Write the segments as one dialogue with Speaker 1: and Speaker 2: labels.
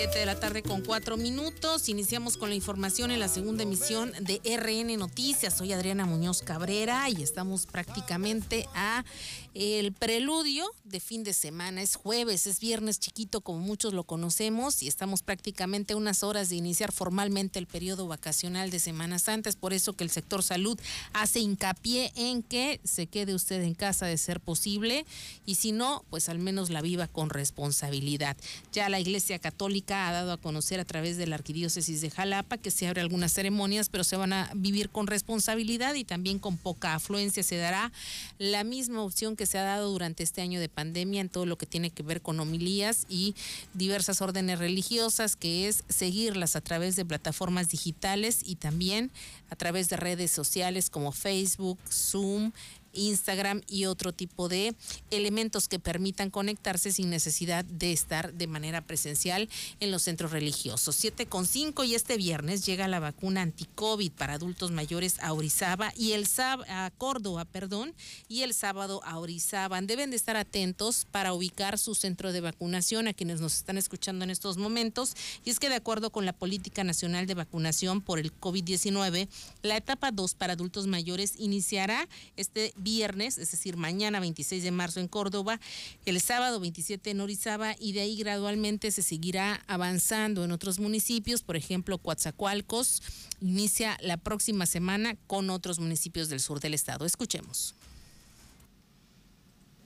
Speaker 1: Siete de la tarde con cuatro minutos. Iniciamos con la información en la segunda emisión de RN Noticias. Soy Adriana Muñoz Cabrera y estamos prácticamente a el preludio de fin de semana. Es jueves, es viernes chiquito como muchos lo conocemos y estamos prácticamente unas horas de iniciar formalmente el periodo vacacional de Semana Santa. Es por eso que el sector salud hace hincapié en que se quede usted en casa de ser posible y si no, pues al menos la viva con responsabilidad. Ya la Iglesia Católica ha dado a conocer a través de la Arquidiócesis de Jalapa que se abre algunas ceremonias, pero se van a vivir con responsabilidad y también con poca afluencia. Se dará la misma opción que se ha dado durante este año de pandemia en todo lo que tiene que ver con homilías y diversas órdenes religiosas, que es seguirlas a través de plataformas digitales y también a través de redes sociales como Facebook, Zoom, Instagram y otro tipo de elementos que permitan conectarse sin necesidad de estar de manera presencial en los centros religiosos. 7 con 5 y este viernes llega la vacuna anti-COVID para adultos mayores a Orizaba y el a Córdoba, perdón, y el sábado a Orizaba. Deben de estar atentos para ubicar su centro de vacunación a quienes nos están escuchando en estos momentos. Y es que de acuerdo con la Política Nacional de Vacunación por el COVID-19, la etapa 2 para adultos mayores iniciará este viernes, es decir, mañana 26 de marzo en Córdoba, el sábado 27 en Orizaba y de ahí gradualmente se seguirá avanzando en otros municipios, por ejemplo, Coatzacoalcos inicia la próxima semana con otros municipios del sur del estado. Escuchemos.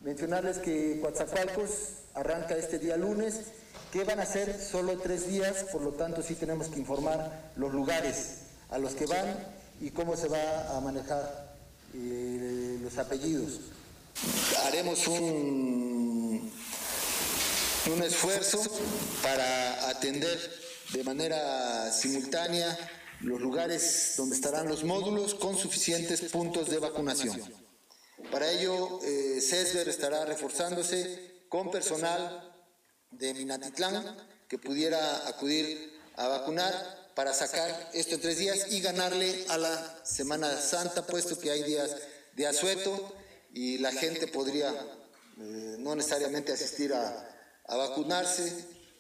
Speaker 2: Mencionarles que Coatzacoalcos arranca este día lunes, que van a ser solo tres días, por lo tanto sí tenemos que informar los lugares a los que van y cómo se va a manejar los apellidos. Haremos un, un esfuerzo para atender de manera simultánea los lugares donde estarán los módulos con suficientes puntos de vacunación. Para ello, eh, CESBER estará reforzándose con personal de Minatitlán que pudiera acudir a vacunar para sacar esto en tres días y ganarle a la Semana Santa, puesto que hay días de asueto y la gente podría eh, no necesariamente asistir a, a vacunarse.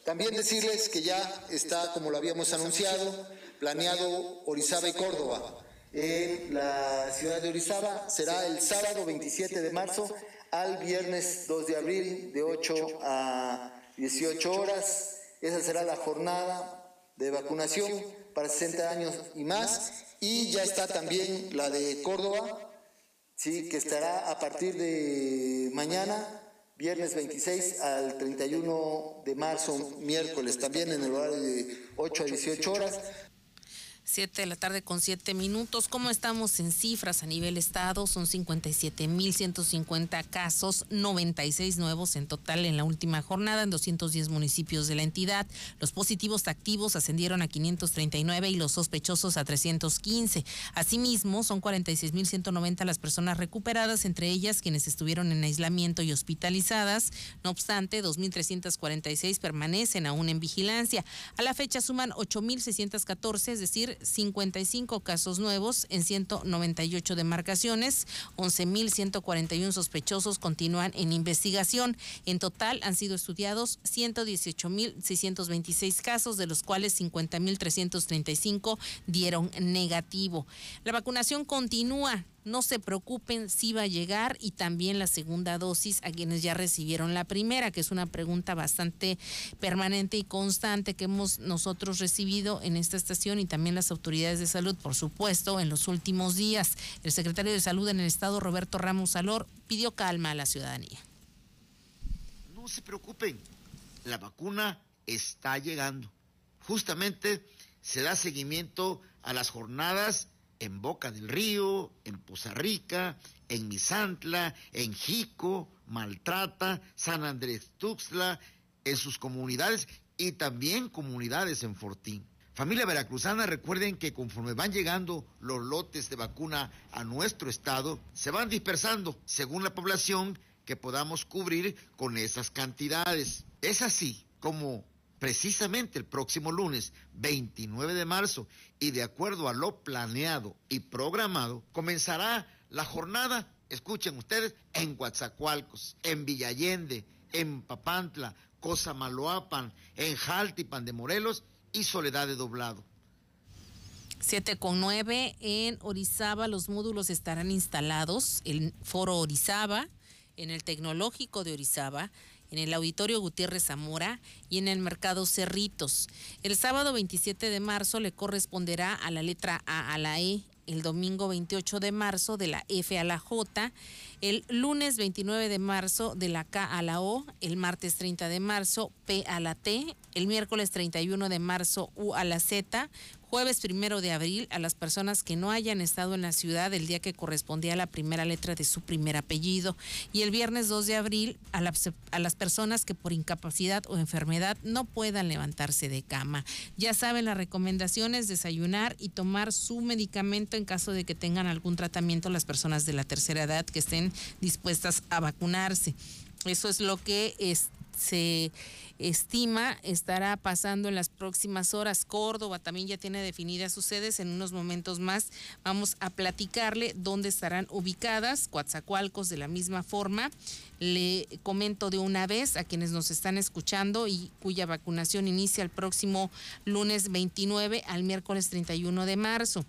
Speaker 2: También decirles que ya está, como lo habíamos anunciado, planeado Orizaba y Córdoba. En la ciudad de Orizaba será el sábado 27 de marzo al viernes 2 de abril de 8 a 18 horas. Esa será la jornada de vacunación para 60 años y más. Y ya está también la de Córdoba, sí, que estará a partir de mañana, viernes 26 al 31 de marzo, miércoles, también en el horario de 8 a 18 horas.
Speaker 1: 7 de la tarde con 7 minutos. ¿Cómo estamos en cifras a nivel estado? Son 57.150 casos, 96 nuevos en total en la última jornada en 210 municipios de la entidad. Los positivos activos ascendieron a 539 y los sospechosos a 315. Asimismo, son 46.190 las personas recuperadas, entre ellas quienes estuvieron en aislamiento y hospitalizadas. No obstante, 2.346 permanecen aún en vigilancia. A la fecha suman 8.614, es decir, 55 casos nuevos en 198 demarcaciones, 11.141 sospechosos continúan en investigación. En total han sido estudiados 118.626 casos, de los cuales 50.335 dieron negativo. La vacunación continúa no se preocupen si va a llegar y también la segunda dosis a quienes ya recibieron la primera, que es una pregunta bastante permanente y constante que hemos nosotros recibido en esta estación y también las autoridades de salud, por supuesto, en los últimos días. El secretario de Salud en el Estado, Roberto Ramos Salor, pidió calma a la ciudadanía.
Speaker 3: No se preocupen, la vacuna está llegando. Justamente se da seguimiento a las jornadas en Boca del Río, en Poza Rica, en Misantla, en Jico, Maltrata, San Andrés Tuxtla, en sus comunidades y también comunidades en Fortín. Familia veracruzana, recuerden que conforme van llegando los lotes de vacuna a nuestro estado, se van dispersando según la población que podamos cubrir con esas cantidades. Es así como precisamente el próximo lunes 29 de marzo y de acuerdo a lo planeado y programado, comenzará la jornada, escuchen ustedes, en Coatzacoalcos, en Villallende, en Papantla, Cosamaloapan, en Jaltipan de Morelos y Soledad de Doblado.
Speaker 1: 7 con 9 en Orizaba los módulos estarán instalados en Foro Orizaba, en el Tecnológico de Orizaba, en el Auditorio Gutiérrez Zamora y en el Mercado Cerritos. El sábado 27 de marzo le corresponderá a la letra A a la E, el domingo 28 de marzo de la F a la J, el lunes 29 de marzo de la K a la O, el martes 30 de marzo P a la T, el miércoles 31 de marzo U a la Z, jueves primero de abril a las personas que no hayan estado en la ciudad el día que correspondía a la primera letra de su primer apellido y el viernes 2 de abril a las, a las personas que por incapacidad o enfermedad no puedan levantarse de cama. Ya saben las recomendaciones, desayunar y tomar su medicamento en caso de que tengan algún tratamiento las personas de la tercera edad que estén dispuestas a vacunarse. Eso es lo que se estima estará pasando en las próximas horas. Córdoba también ya tiene definidas sus sedes. En unos momentos más vamos a platicarle dónde estarán ubicadas. Coatzacoalcos de la misma forma. Le comento de una vez a quienes nos están escuchando y cuya vacunación inicia el próximo lunes 29 al miércoles 31 de marzo.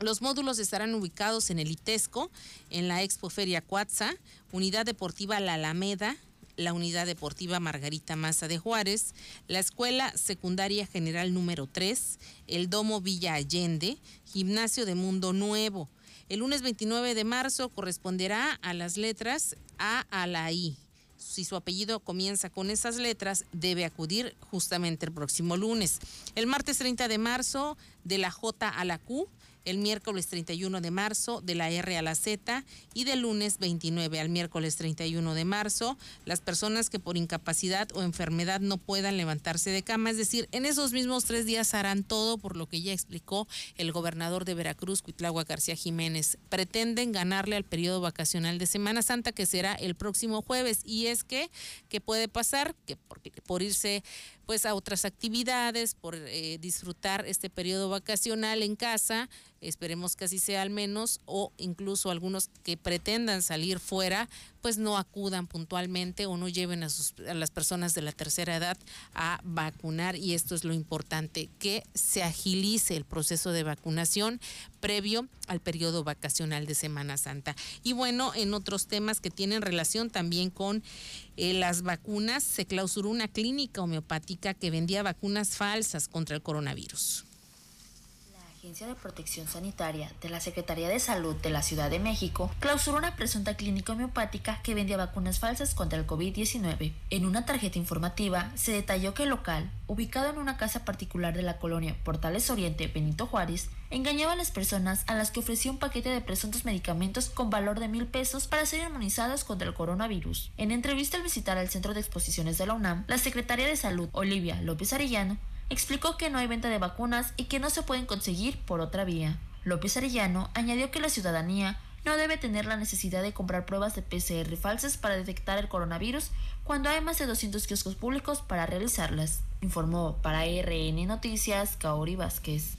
Speaker 1: Los módulos estarán ubicados en el ITESCO, en la Expo Feria Cuatza, Unidad Deportiva La Alameda, la Unidad Deportiva Margarita Maza de Juárez, la Escuela Secundaria General número 3, el Domo Villa Allende, Gimnasio de Mundo Nuevo. El lunes 29 de marzo corresponderá a las letras A a la I. Si su apellido comienza con esas letras, debe acudir justamente el próximo lunes. El martes 30 de marzo, de la J a la Q, el miércoles 31 de marzo de la R a la Z y del lunes 29 al miércoles 31 de marzo las personas que por incapacidad o enfermedad no puedan levantarse de cama, es decir, en esos mismos tres días harán todo por lo que ya explicó el gobernador de Veracruz, Cuitlagua García Jiménez. Pretenden ganarle al periodo vacacional de Semana Santa que será el próximo jueves y es que, ¿qué puede pasar? Que por, por irse pues a otras actividades, por eh, disfrutar este periodo vacacional en casa, esperemos que así sea al menos, o incluso algunos que pretendan salir fuera, pues no acudan puntualmente o no lleven a, sus, a las personas de la tercera edad a vacunar y esto es lo importante, que se agilice el proceso de vacunación previo al periodo vacacional de Semana Santa. Y bueno, en otros temas que tienen relación también con eh, las vacunas, se clausuró una clínica homeopática que vendía vacunas falsas contra el coronavirus.
Speaker 4: Agencia de Protección Sanitaria de la Secretaría de Salud de la Ciudad de México clausuró una presunta clínica homeopática que vendía vacunas falsas contra el COVID-19. En una tarjeta informativa se detalló que el local, ubicado en una casa particular de la colonia Portales Oriente Benito Juárez, engañaba a las personas a las que ofrecía un paquete de presuntos medicamentos con valor de mil pesos para ser inmunizados contra el coronavirus. En entrevista al visitar el Centro de Exposiciones de la UNAM, la Secretaria de Salud, Olivia López Arellano, explicó que no hay venta de vacunas y que no se pueden conseguir por otra vía. López Arellano añadió que la ciudadanía no debe tener la necesidad de comprar pruebas de PCR falsas para detectar el coronavirus cuando hay más de 200 kioscos públicos para realizarlas, informó para RN Noticias Kaori Vázquez.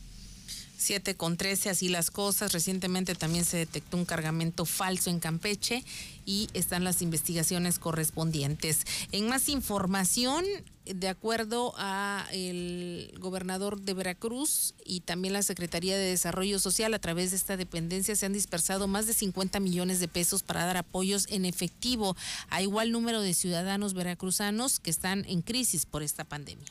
Speaker 1: 7 con 13, así las cosas. Recientemente también se detectó un cargamento falso en Campeche y están las investigaciones correspondientes. En más información, de acuerdo a el gobernador de Veracruz y también la Secretaría de Desarrollo Social, a través de esta dependencia se han dispersado más de 50 millones de pesos para dar apoyos en efectivo a igual número de ciudadanos veracruzanos que están en crisis por esta pandemia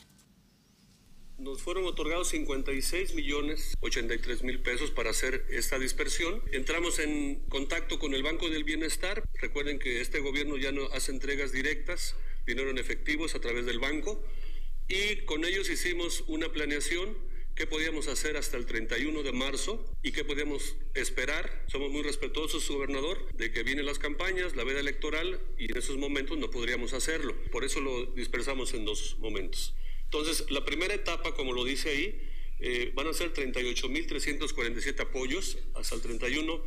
Speaker 5: nos fueron otorgados 56 millones 83 mil pesos para hacer esta dispersión. Entramos en contacto con el Banco del Bienestar. Recuerden que este gobierno ya no hace entregas directas, dinero en efectivos a través del banco. Y con ellos hicimos una planeación qué podíamos hacer hasta el 31 de marzo y qué podíamos esperar. Somos muy respetuosos, gobernador, de que vienen las campañas, la veda electoral y en esos momentos no podríamos hacerlo. Por eso lo dispersamos en dos momentos. Entonces, la primera etapa, como lo dice ahí, eh, van a ser 38.347 apoyos hasta el 31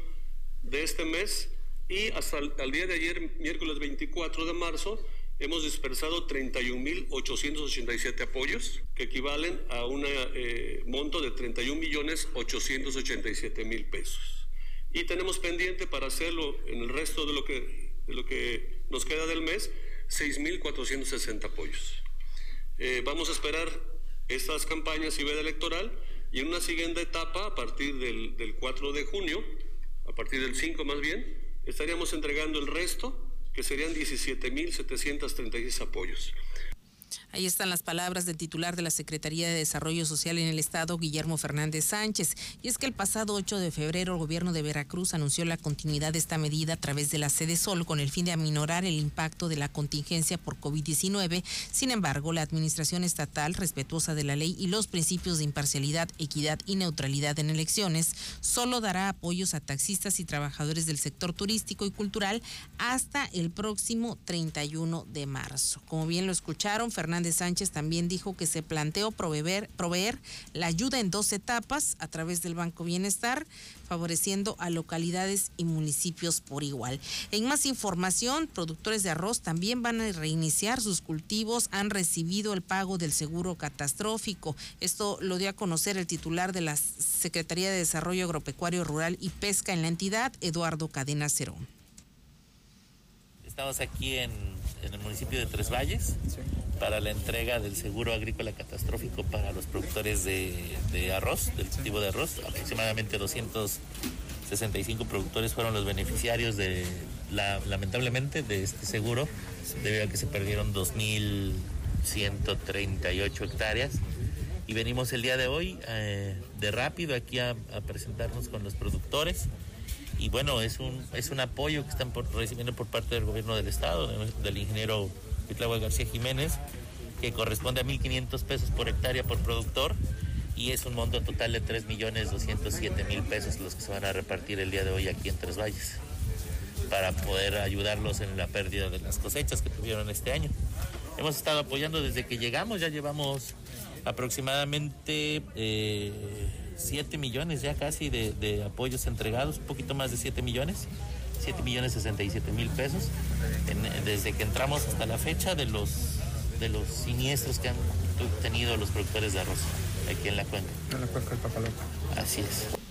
Speaker 5: de este mes y hasta el día de ayer, miércoles 24 de marzo, hemos dispersado 31.887 apoyos, que equivalen a un eh, monto de 31.887.000 pesos. Y tenemos pendiente para hacerlo en el resto de lo que, lo que nos queda del mes, 6.460 apoyos. Eh, vamos a esperar estas campañas y veda electoral y en una siguiente etapa, a partir del 4 de junio, a partir del 5 más bien, estaríamos entregando el resto, que serían 17.736 apoyos.
Speaker 1: Ahí están las palabras del titular de la Secretaría de Desarrollo Social en el Estado, Guillermo Fernández Sánchez. Y es que el pasado 8 de febrero el gobierno de Veracruz anunció la continuidad de esta medida a través de la sede Sol con el fin de aminorar el impacto de la contingencia por COVID-19. Sin embargo, la administración estatal, respetuosa de la ley y los principios de imparcialidad, equidad y neutralidad en elecciones, solo dará apoyos a taxistas y trabajadores del sector turístico y cultural hasta el próximo 31 de marzo. Como bien lo escucharon, Fernández de Sánchez también dijo que se planteó proveer, proveer la ayuda en dos etapas a través del Banco Bienestar, favoreciendo a localidades y municipios por igual. En más información, productores de arroz también van a reiniciar sus cultivos, han recibido el pago del seguro catastrófico. Esto lo dio a conocer el titular de la Secretaría de Desarrollo Agropecuario Rural y Pesca en la entidad, Eduardo Cadena Cerón.
Speaker 6: Estamos aquí en, el municipio de Tres Valles para la entrega del seguro agrícola catastrófico para los productores de, arroz, del cultivo de arroz. Aproximadamente 265 productores fueron los beneficiarios de, lamentablemente, de este seguro, debido a que se perdieron 2.138 hectáreas. Y venimos el día de hoy eh, de rápido aquí a presentarnos con los productores y bueno, es un, es un apoyo que están recibiendo por parte del gobierno del estado, del ingeniero Pitlagua García Jiménez, que corresponde a 1.500 pesos por hectárea por productor y es un monto total de 3.207.000 pesos los que se van a repartir el día de hoy aquí en Tres Valles para poder ayudarlos en la pérdida de las cosechas que tuvieron este año. Hemos estado apoyando desde que llegamos, ya llevamos aproximadamente... Eh, 7 millones ya casi de, apoyos entregados, un poquito más de 7 millones, 7 millones 67 mil pesos, desde que entramos hasta la fecha de los, de los siniestros que han tenido los productores de arroz aquí en la cuenca.
Speaker 7: En la cuenca del Papalote.
Speaker 6: Así es.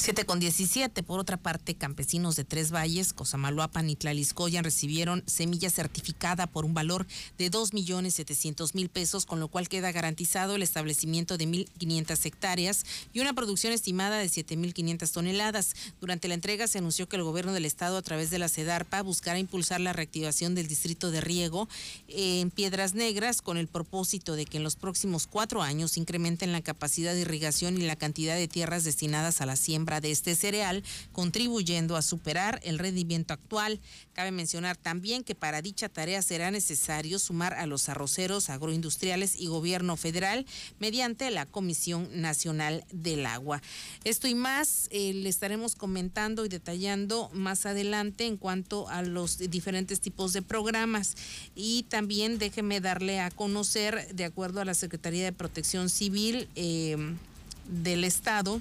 Speaker 1: 7 con 17. Por otra parte, campesinos de Tres Valles, Cosamaloapan y Tlaliscoyan recibieron semilla certificada por un valor de 2 millones 700 mil pesos, con lo cual queda garantizado el establecimiento de 1.500 hectáreas y una producción estimada de 7.500 toneladas. Durante la entrega se anunció que el gobierno del estado, a través de la CEDARPA, buscará impulsar la reactivación del distrito de riego en Piedras Negras con el propósito de que en los próximos cuatro años incrementen la capacidad de irrigación y la cantidad de tierras destinadas a la siembra de este cereal, contribuyendo a superar el rendimiento actual. Cabe mencionar también que para dicha tarea será necesario sumar a los arroceros agroindustriales y gobierno federal mediante la Comisión Nacional del Agua. Esto y más eh, le estaremos comentando y detallando más adelante en cuanto a los diferentes tipos de programas. Y también déjeme darle a conocer, de acuerdo a la Secretaría de Protección Civil eh, del Estado,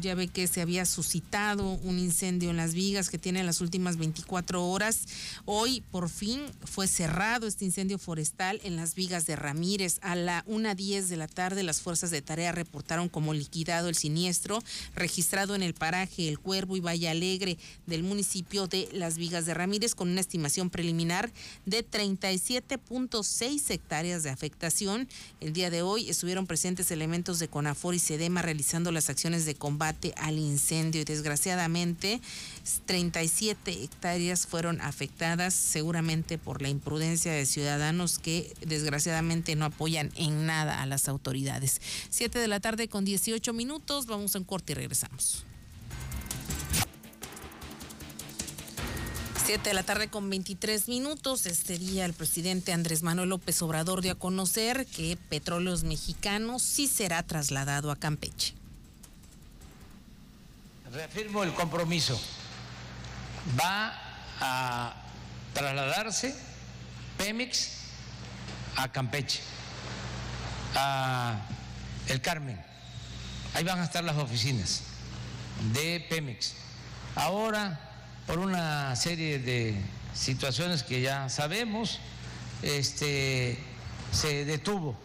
Speaker 1: ya ve que se había suscitado un incendio en las vigas que tiene las últimas 24 horas. Hoy por fin fue cerrado este incendio forestal en las vigas de Ramírez. A la 1.10 de la tarde las fuerzas de tarea reportaron como liquidado el siniestro registrado en el paraje El Cuervo y Valle Alegre del municipio de Las Vigas de Ramírez con una estimación preliminar de 37.6 hectáreas de afectación. El día de hoy estuvieron presentes elementos de CONAFOR y SEDEMA realizando las acciones de combate al incendio y desgraciadamente 37 hectáreas fueron afectadas seguramente por la imprudencia de ciudadanos que desgraciadamente no apoyan en nada a las autoridades. 7 de la tarde con 18 minutos, vamos un corte y regresamos. 7 de la tarde con 23 minutos. Este día el presidente Andrés Manuel López Obrador dio a conocer que Petróleos Mexicanos sí será trasladado a Campeche
Speaker 8: reafirmo el compromiso, va a trasladarse Pemex a Campeche, a El Carmen. Ahí van a estar las oficinas de Pemex. Ahora, por una serie de situaciones que ya sabemos, este, se detuvo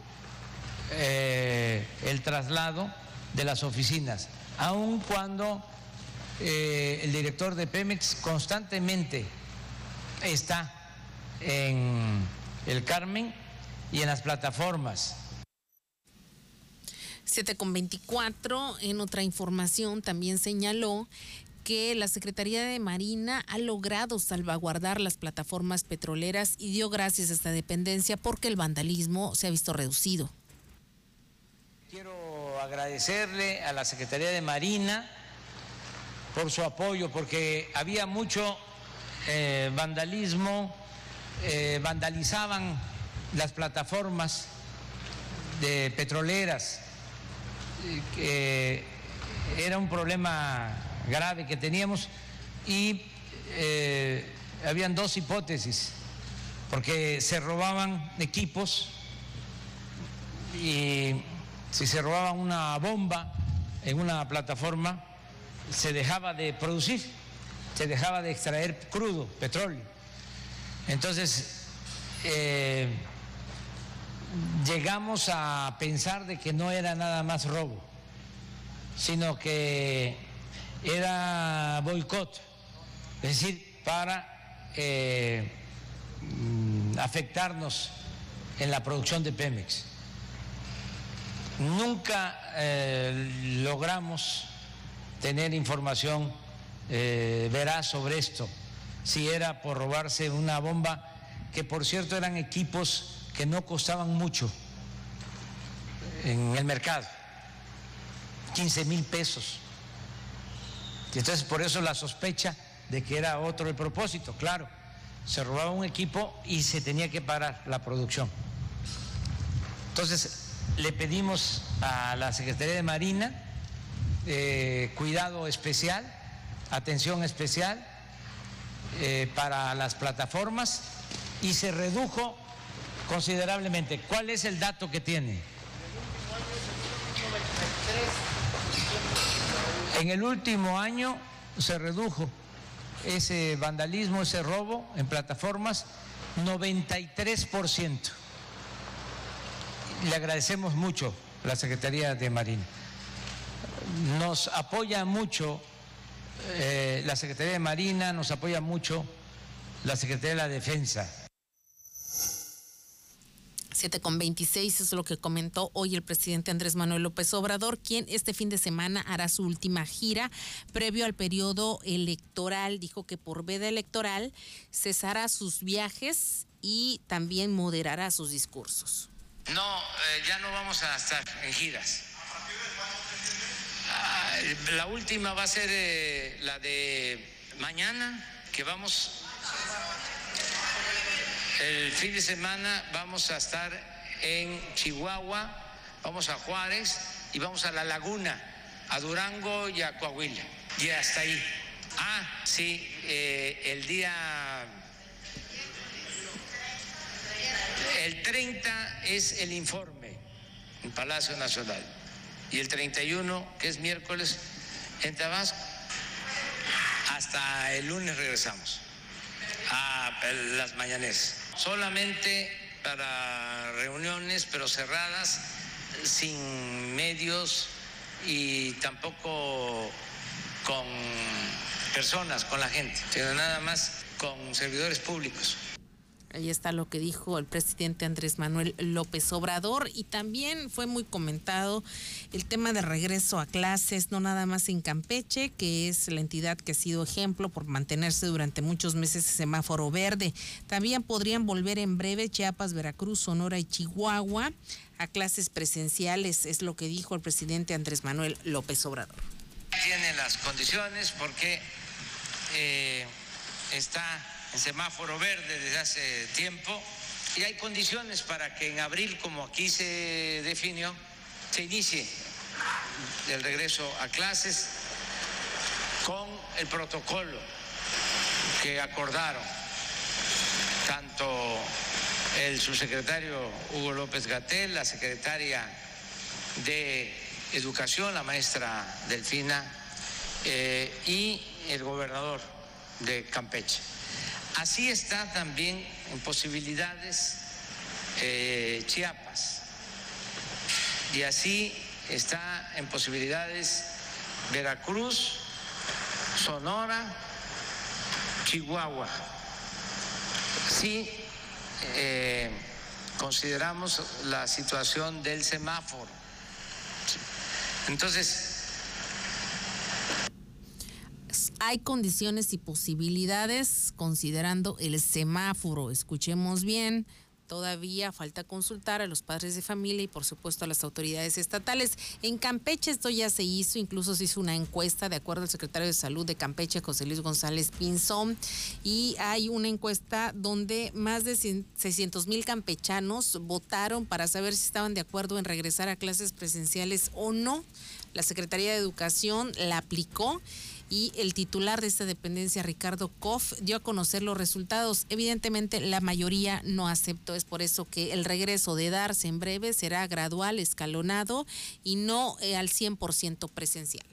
Speaker 8: eh, el traslado de las oficinas, aun cuando eh, el director de Pemex constantemente está en el Carmen y en las plataformas.
Speaker 1: 7 con 24, en otra información también señaló que la Secretaría de Marina ha logrado salvaguardar las plataformas petroleras y dio gracias a esta dependencia porque el vandalismo se ha visto reducido.
Speaker 8: Quiero agradecerle a la Secretaría de Marina por su apoyo, porque había mucho eh, vandalismo, eh, vandalizaban las plataformas de petroleras, que era un problema grave que teníamos y eh, habían dos hipótesis, porque se robaban equipos y si se robaban una bomba en una plataforma, se dejaba de producir, se dejaba de extraer crudo, petróleo. Entonces, eh, llegamos a pensar de que no era nada más robo, sino que era boicot, es decir, para eh, afectarnos en la producción de Pemex. Nunca eh, logramos tener información eh, veraz sobre esto, si era por robarse una bomba, que por cierto eran equipos que no costaban mucho en el mercado, 15 mil pesos. Entonces por eso la sospecha de que era otro el propósito, claro, se robaba un equipo y se tenía que parar la producción. Entonces le pedimos a la Secretaría de Marina eh, cuidado especial, atención especial eh, para las plataformas y se redujo considerablemente. ¿Cuál es el dato que tiene? En el último año se redujo ese vandalismo, ese robo en plataformas, 93%. Le agradecemos mucho a la Secretaría de Marina. Nos apoya mucho eh, la Secretaría de Marina, nos apoya mucho la Secretaría de la Defensa.
Speaker 1: 7 con 26 es lo que comentó hoy el presidente Andrés Manuel López Obrador, quien este fin de semana hará su última gira previo al periodo electoral. Dijo que por veda electoral cesará sus viajes y también moderará sus discursos.
Speaker 8: No, eh, ya no vamos a estar en giras. La última va a ser eh, la de mañana, que vamos el fin de semana vamos a estar en Chihuahua, vamos a Juárez y vamos a La Laguna, a Durango y a Coahuila. Y hasta ahí. Ah, sí, eh, el día... El 30 es el informe en Palacio Nacional y el 31, que es miércoles, en Tabasco. Hasta el lunes regresamos a las mañaneras solamente para reuniones, pero cerradas, sin medios y tampoco con personas, con la gente, sino nada más con servidores públicos.
Speaker 1: Ahí está lo que dijo el presidente Andrés Manuel López Obrador y también fue muy comentado el tema de regreso a clases, no nada más en Campeche, que es la entidad que ha sido ejemplo por mantenerse durante muchos meses en semáforo verde. También podrían volver en breve Chiapas, Veracruz, Sonora y Chihuahua a clases presenciales, es lo que dijo el presidente Andrés Manuel López Obrador.
Speaker 8: Tiene las condiciones porque eh, está en semáforo verde desde hace tiempo y hay condiciones para que en abril, como aquí se definió, se inicie el regreso a clases con el protocolo que acordaron tanto el subsecretario Hugo López Gatel, la secretaria de Educación, la maestra Delfina, eh, y el gobernador de Campeche. Así está también en posibilidades eh, Chiapas y así está en posibilidades Veracruz, Sonora, Chihuahua. Sí, eh, consideramos la situación del semáforo. Entonces,
Speaker 1: hay condiciones y posibilidades considerando el semáforo. Escuchemos bien. Todavía falta consultar a los padres de familia y por supuesto a las autoridades estatales. En Campeche esto ya se hizo, incluso se hizo una encuesta de acuerdo al secretario de Salud de Campeche, José Luis González Pinzón, y hay una encuesta donde más de 600 mil campechanos votaron para saber si estaban de acuerdo en regresar a clases presenciales o no. La Secretaría de Educación la aplicó y el titular de esta dependencia, Ricardo Koff, dio a conocer los resultados. Evidentemente, la mayoría no aceptó. Es por eso que el regreso de darse en breve será gradual, escalonado y no eh, al 100% presencial.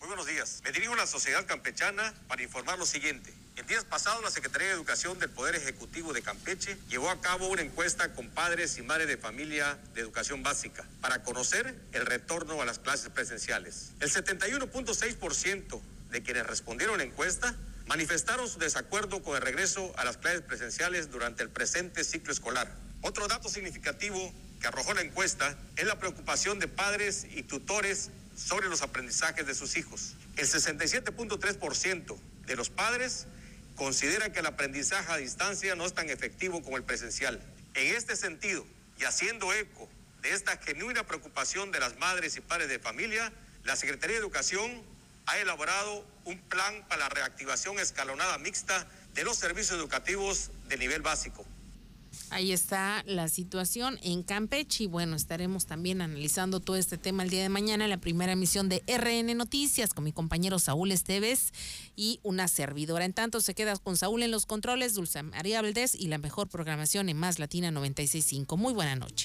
Speaker 7: Muy buenos días. Me dirijo a la sociedad campechana para informar lo siguiente. El días pasados, la Secretaría de Educación del Poder Ejecutivo de Campeche llevó a cabo una encuesta con padres y madres de familia de educación básica para conocer el retorno a las clases presenciales. El 71.6% de quienes respondieron a la encuesta manifestaron su desacuerdo con el regreso a las clases presenciales durante el presente ciclo escolar. Otro dato significativo que arrojó la encuesta es la preocupación de padres y tutores sobre los aprendizajes de sus hijos. El 67.3% de los padres considera que el aprendizaje a distancia no es tan efectivo como el presencial. En este sentido, y haciendo eco de esta genuina preocupación de las madres y padres de familia, la Secretaría de Educación ha elaborado un plan para la reactivación escalonada mixta de los servicios educativos de nivel básico.
Speaker 1: Ahí está la situación en Campeche y bueno, estaremos también analizando todo este tema el día de mañana en la primera emisión de RN Noticias con mi compañero Saúl Esteves y una servidora. En tanto, se queda con Saúl en los controles, Dulce María Valdés y la mejor programación en Más Latina 96.5. Muy buena noche.